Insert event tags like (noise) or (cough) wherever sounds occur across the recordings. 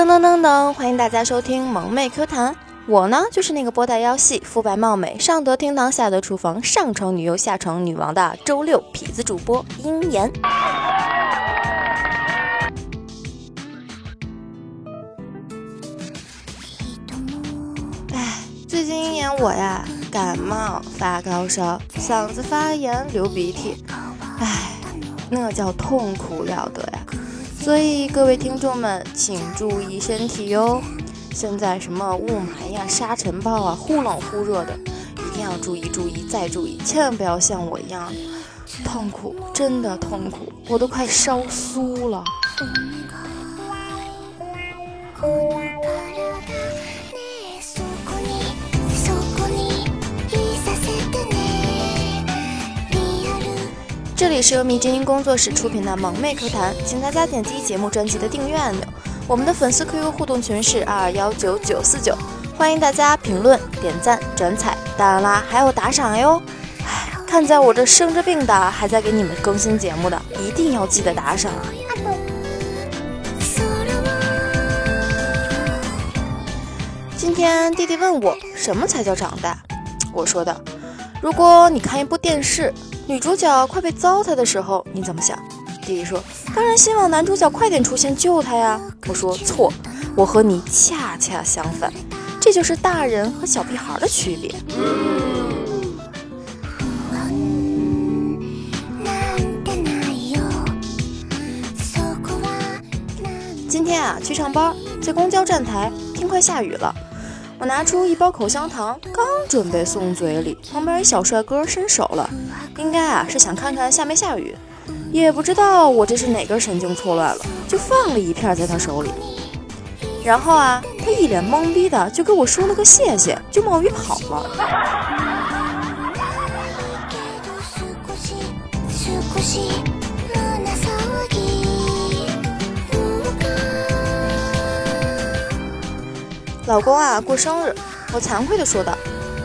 噔噔噔噔，欢迎大家收听萌妹 Q 弹。我呢，就是那个波大腰细、肤白貌美、上得厅堂、下得厨房、上床女优、下床女王的周六痞子主播鹰眼。哎，最近一年我呀，感冒、发高烧、嗓子发炎、流鼻涕，哎，那叫痛苦了得呀！所以各位听众们，请注意身体哟。现在什么雾霾呀、沙尘暴啊，忽冷忽热的，一定要注意注意再注意，千万不要像我一样痛苦，真的痛苦，我都快烧酥了。是由迷之音工作室出品的萌妹课谈，请大家点击节目专辑的订阅按钮。我们的粉丝 QQ 互动群是二二幺九九四九，欢迎大家评论、点赞、转采，当然啦，还有打赏哟。唉，看在我这生着病的还在给你们更新节目的，一定要记得打赏啊！今天弟弟问我什么才叫长大，我说的，如果你看一部电视。女主角快被糟蹋的时候，你怎么想？弟弟说：“当然希望男主角快点出现救她呀。”我说：“错，我和你恰恰相反，这就是大人和小屁孩的区别。”今天啊，去上班，在公交站台，天快下雨了。我拿出一包口香糖，刚准备送嘴里，旁边一小帅哥伸手了，应该啊是想看看下没下雨，也不知道我这是哪根神经错乱了，就放了一片在他手里。然后啊，他一脸懵逼的就给我说了个谢谢，就冒雨跑了。老公啊，过生日，我惭愧的说道：“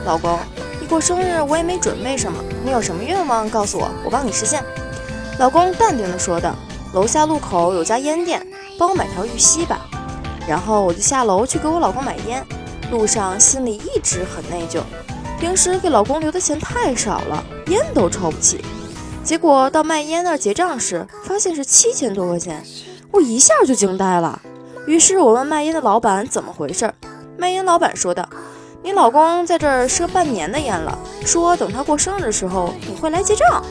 老公，你过生日我也没准备什么，你有什么愿望告诉我，我帮你实现。”老公淡定的说道：“楼下路口有家烟店，帮我买条玉溪吧。”然后我就下楼去给我老公买烟，路上心里一直很内疚，平时给老公留的钱太少了，烟都抽不起。结果到卖烟那儿结账时，发现是七千多块钱，我一下就惊呆了。于是我问卖烟的老板怎么回事。卖烟老板说道：“你老公在这儿赊半年的烟了，说等他过生日的时候你会来结账。”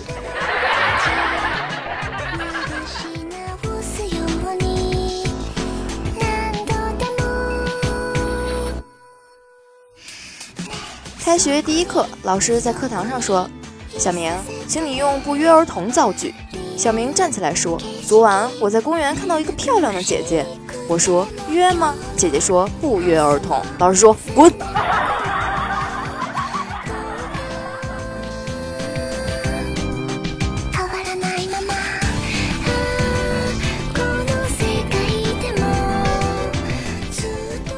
开学第一课，老师在课堂上说：“小明，请你用不约而同造句。”小明站起来说：“昨晚我在公园看到一个漂亮的姐姐。”我说约吗？姐姐说不约而同。老师说滚。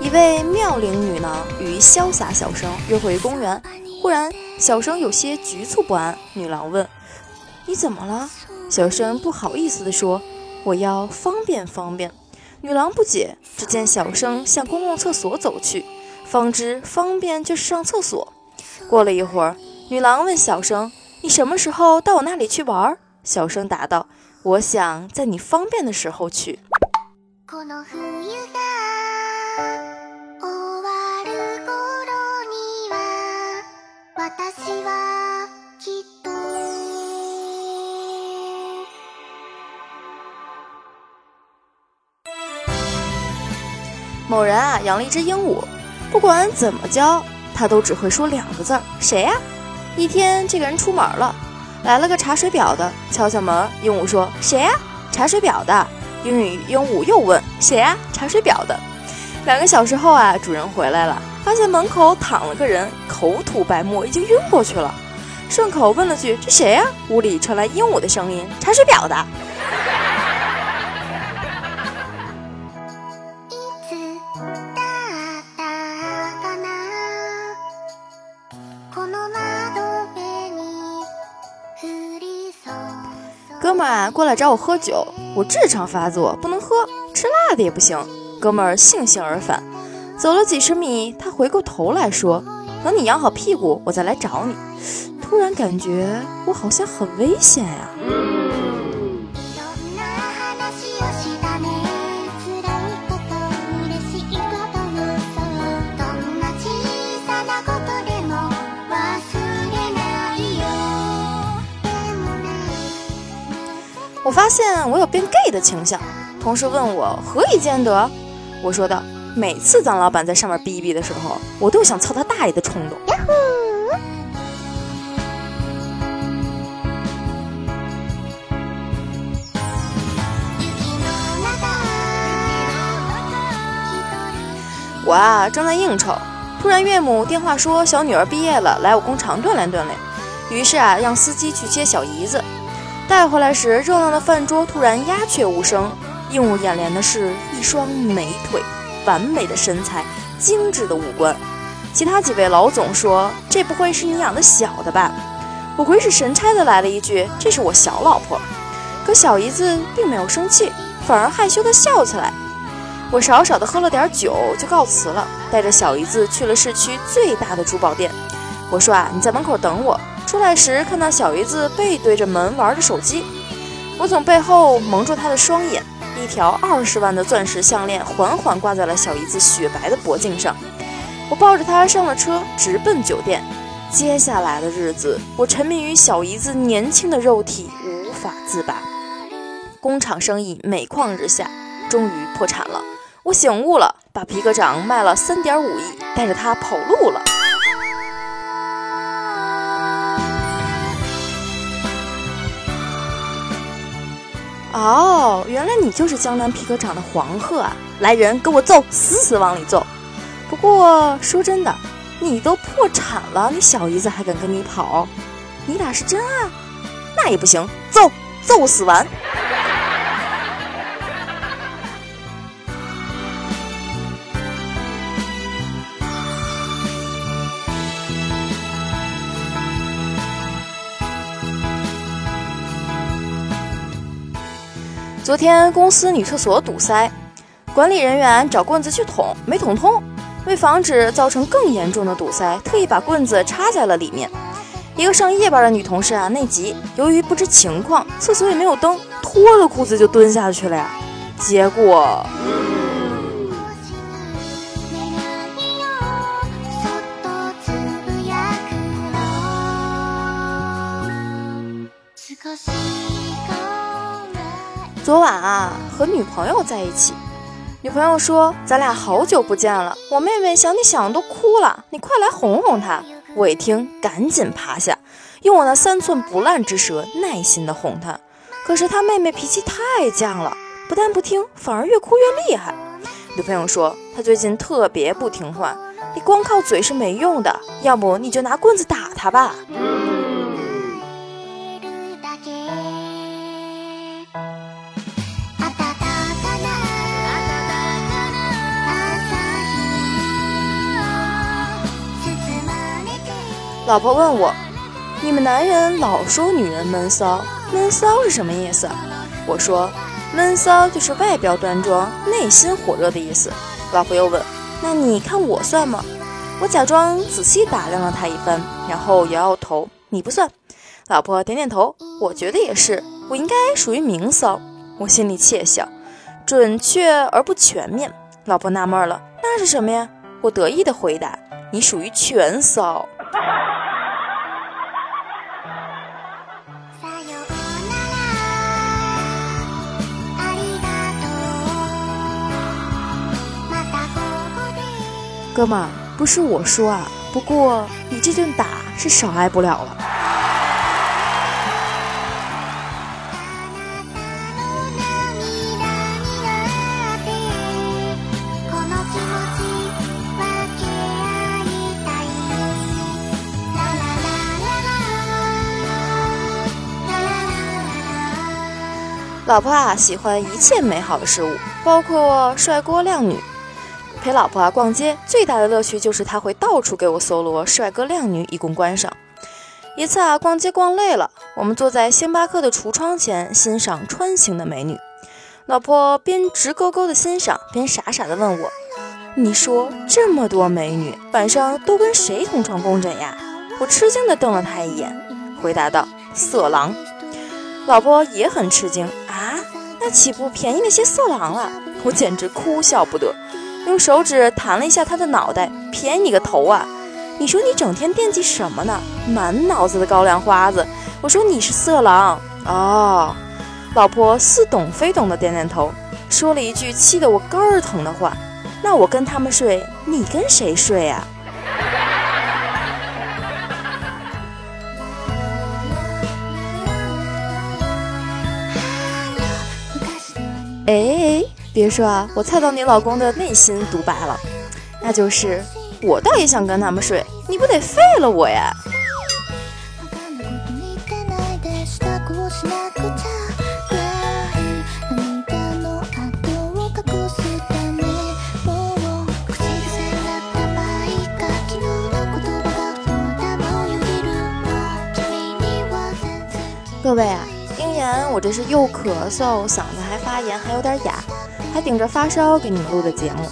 一位妙龄女郎与潇洒小生约会公园，忽然小生有些局促不安。女郎问：“你怎么了？”小生不好意思地说：“我要方便方便。”女郎不解，只见小生向公共厕所走去，方知方便就是上厕所。过了一会儿，女郎问小生：“你什么时候到我那里去玩？”小生答道：“我想在你方便的时候去。”某人啊养了一只鹦鹉，不管怎么教，它都只会说两个字儿：谁呀？一天，这个人出门了，来了个查水表的，敲敲门，鹦鹉说：谁呀？查水表的。英语鹦鹉又问：谁呀？查水表的。两个小时后啊，主人回来了，发现门口躺了个人，口吐白沫，已经晕过去了。顺口问了句：这谁呀？屋里传来鹦鹉的声音：查水表的。过来找我喝酒，我痔疮发作，不能喝，吃辣的也不行。哥们儿悻悻而返。走了几十米，他回过头来说：“等你养好屁股，我再来找你。”突然感觉我好像很危险呀。我发现我有变 gay 的倾向，同事问我何以见得？我说道：每次当老板在上面逼逼的时候，我都有想操他大爷的冲动。我啊正在应酬，突然岳母电话说小女儿毕业了，来我工厂锻炼锻炼。于是啊让司机去接小姨子。带回来时，热闹的饭桌突然鸦雀无声。映入眼帘的是一双美腿、完美的身材、精致的五官。其他几位老总说：“这不会是你养的小的吧？”我鬼使神差的来了一句：“这是我小老婆。”可小姨子并没有生气，反而害羞的笑起来。我少少的喝了点酒，就告辞了，带着小姨子去了市区最大的珠宝店。我说：“啊，你在门口等我。”出来时看到小姨子背对着门玩着手机，我从背后蒙住她的双眼，一条二十万的钻石项链缓缓挂在了小姨子雪白的脖颈上。我抱着她上了车，直奔酒店。接下来的日子，我沉迷于小姨子年轻的肉体，无法自拔。工厂生意每况日下，终于破产了。我醒悟了，把皮革厂卖了三点五亿，带着她跑路了。哦，原来你就是江南皮革厂的黄鹤啊！来人，给我揍，死死往里揍！不过说真的，你都破产了，你小姨子还敢跟你跑？你俩是真爱？那也不行，揍，揍死完！昨天公司女厕所堵塞，管理人员找棍子去捅，没捅通。为防止造成更严重的堵塞，特意把棍子插在了里面。一个上夜班的女同事啊，内急，由于不知情况，厕所也没有灯，脱了裤子就蹲下去了呀。结果。昨晚啊，和女朋友在一起，女朋友说：“咱俩好久不见了，我妹妹想你想都哭了，你快来哄哄她。”我一听，赶紧趴下，用我那三寸不烂之舌耐心的哄她。可是她妹妹脾气太犟了，不但不听，反而越哭越厉害。女朋友说：“她最近特别不听话，你光靠嘴是没用的，要不你就拿棍子打她吧。”老婆问我：“你们男人老说女人闷骚，闷骚是什么意思？”我说：“闷骚就是外表端庄，内心火热的意思。”老婆又问：“那你看我算吗？”我假装仔细打量了他一番，然后摇摇头：“你不算。”老婆点点头：“我觉得也是，我应该属于明骚。”我心里窃笑，准确而不全面。老婆纳闷了：“那是什么呀？”我得意的回答：“你属于全骚。” (laughs) 哥们，不是我说啊，不过你这顿打是少挨不了了。老婆啊，喜欢一切美好的事物，包括帅哥靓女。陪老婆啊逛街，最大的乐趣就是他会到处给我搜罗帅哥靓女以供观赏。一次啊，逛街逛累了，我们坐在星巴克的橱窗前欣赏穿行的美女。老婆边直勾勾的欣赏，边傻傻的问我：“你说这么多美女，晚上都跟谁同床共枕呀？”我吃惊的瞪了她一眼，回答道：“色狼。”老婆也很吃惊啊，那岂不便宜那些色狼了？我简直哭笑不得，用手指弹了一下他的脑袋，便宜你个头啊！你说你整天惦记什么呢？满脑子的高粱花子。我说你是色狼哦。老婆似懂非懂的点点头，说了一句气得我肝儿疼的话：“那我跟他们睡，你跟谁睡啊？” (laughs) 哎，别说啊，我猜到你老公的内心独白了，那就是我倒也想跟他们睡，你不得废了我呀！各位啊。我这是又咳嗽，嗓子还发炎，还有点哑，还顶着发烧给你们录的节目，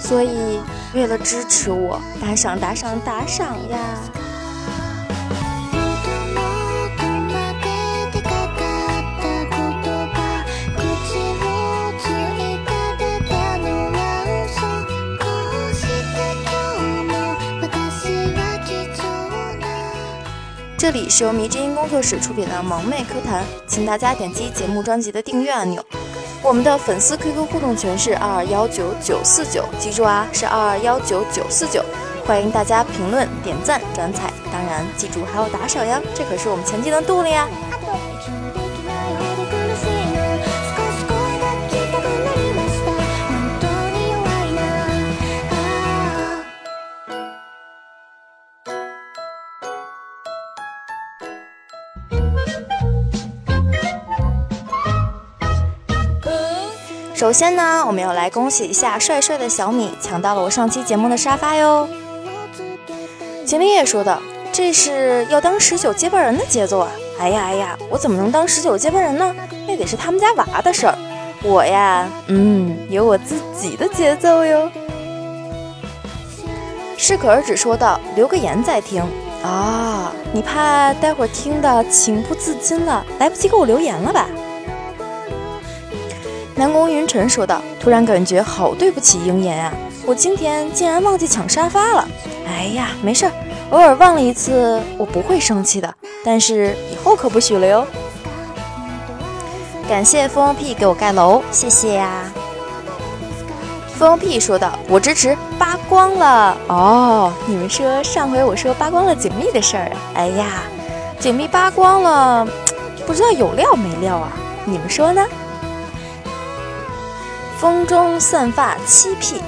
所以为了支持我，打赏打赏打赏呀！这里是由迷之音工作室出品的萌妹 Q 弹，请大家点击节目专辑的订阅按钮。我们的粉丝 QQ 互动群是二二幺九九四九，记住啊，是二二幺九九四九。欢迎大家评论、点赞、转采，当然记住还要打赏呀，这可是我们前进的动力呀。首先呢，我们要来恭喜一下帅帅的小米抢到了我上期节目的沙发哟。秦林也说的，这是要当十九接班人的节奏啊！哎呀哎呀，我怎么能当十九接班人呢？那得是他们家娃的事儿。我呀，嗯，有我自己的节奏哟。适可而止说道：“留个言再听啊，你怕待会儿听的情不自禁了，来不及给我留言了吧？”南宫云晨说道：“突然感觉好对不起鹰眼啊，我今天竟然忘记抢沙发了。哎呀，没事儿，偶尔忘了一次，我不会生气的。但是以后可不许了哟。”感谢风屁给我盖楼，谢谢呀。风屁说道：“我支持扒光了哦。你们说上回我说扒光了锦觅的事儿，哎呀，锦觅扒光了，不知道有料没料啊？你们说呢？”风中散发七屁，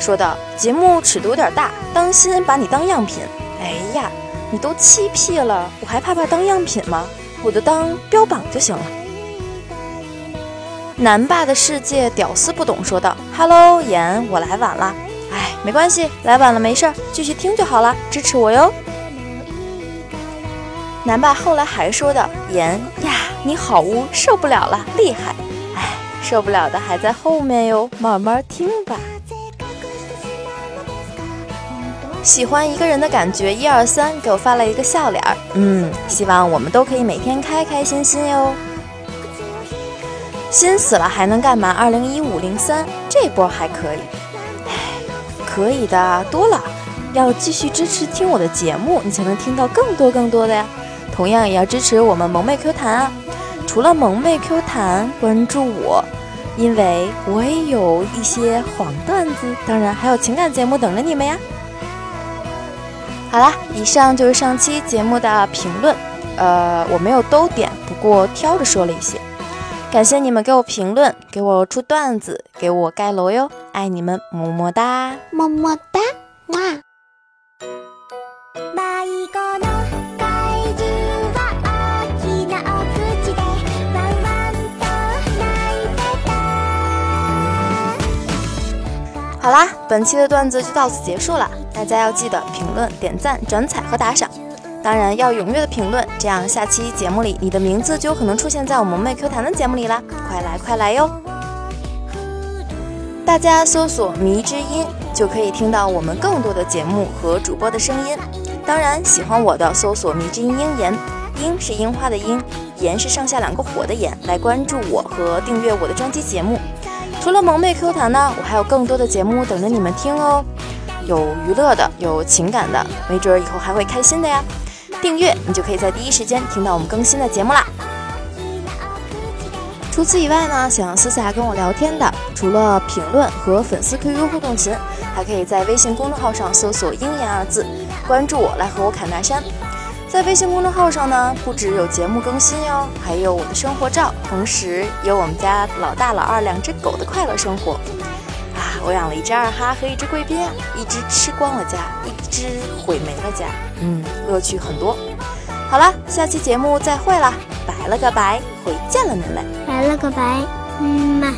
说道：“节目尺度有点大，当心把你当样品。”哎呀，你都七屁了，我还怕怕当样品吗？我就当标榜就行了。南霸的世界屌丝不懂，说道：“Hello，妍，我来晚了。哎，没关系，来晚了没事儿，继续听就好了，支持我哟。”南霸后来还说道：“妍呀，你好污，受不了了，厉害。”受不了的还在后面哟，慢慢听吧。喜欢一个人的感觉，一二三，给我发了一个笑脸儿。嗯，希望我们都可以每天开开心心哟。心死了还能干嘛？二零一五零三这波还可以，哎，可以的多了。要继续支持听我的节目，你才能听到更多更多的呀。同样也要支持我们萌妹 Q 弹啊。除了萌妹 Q 弹，关注我。因为我也有一些黄段子，当然还有情感节目等着你们呀。好啦，以上就是上期节目的评论，呃，我没有都点，不过挑着说了一些。感谢你们给我评论，给我出段子，给我盖楼哟，爱你们，么么哒，么么哒，啦，本期的段子就到此结束了。大家要记得评论、点赞、转采和打赏，当然要踊跃的评论，这样下期节目里你的名字就有可能出现在我们妹 Q 弹的节目里啦！快来快来哟！大家搜索“迷之音”就可以听到我们更多的节目和主播的声音。当然，喜欢我的搜索“迷之音鹰言”，鹰是樱花的鹰，言是上下两个火的言，来关注我和订阅我的专辑节目。除了萌妹 Q 弹呢，我还有更多的节目等着你们听哦，有娱乐的，有情感的，没准以后还会开心的呀。订阅你就可以在第一时间听到我们更新的节目啦。除此以外呢，想要私下跟我聊天的，除了评论和粉丝 QQ 互动群，还可以在微信公众号上搜索“鹰眼”二字，关注我来和我侃大山。在微信公众号上呢，不只有节目更新哟，还有我的生活照，同时有我们家老大老二两只狗的快乐生活。啊，我养了一只二哈和一只贵宾，一只吃光了家，一只毁没了家，嗯，乐趣很多。好了，下期节目再会啦，拜了个拜，回见了，您嘞。拜了个拜，嗯嘛。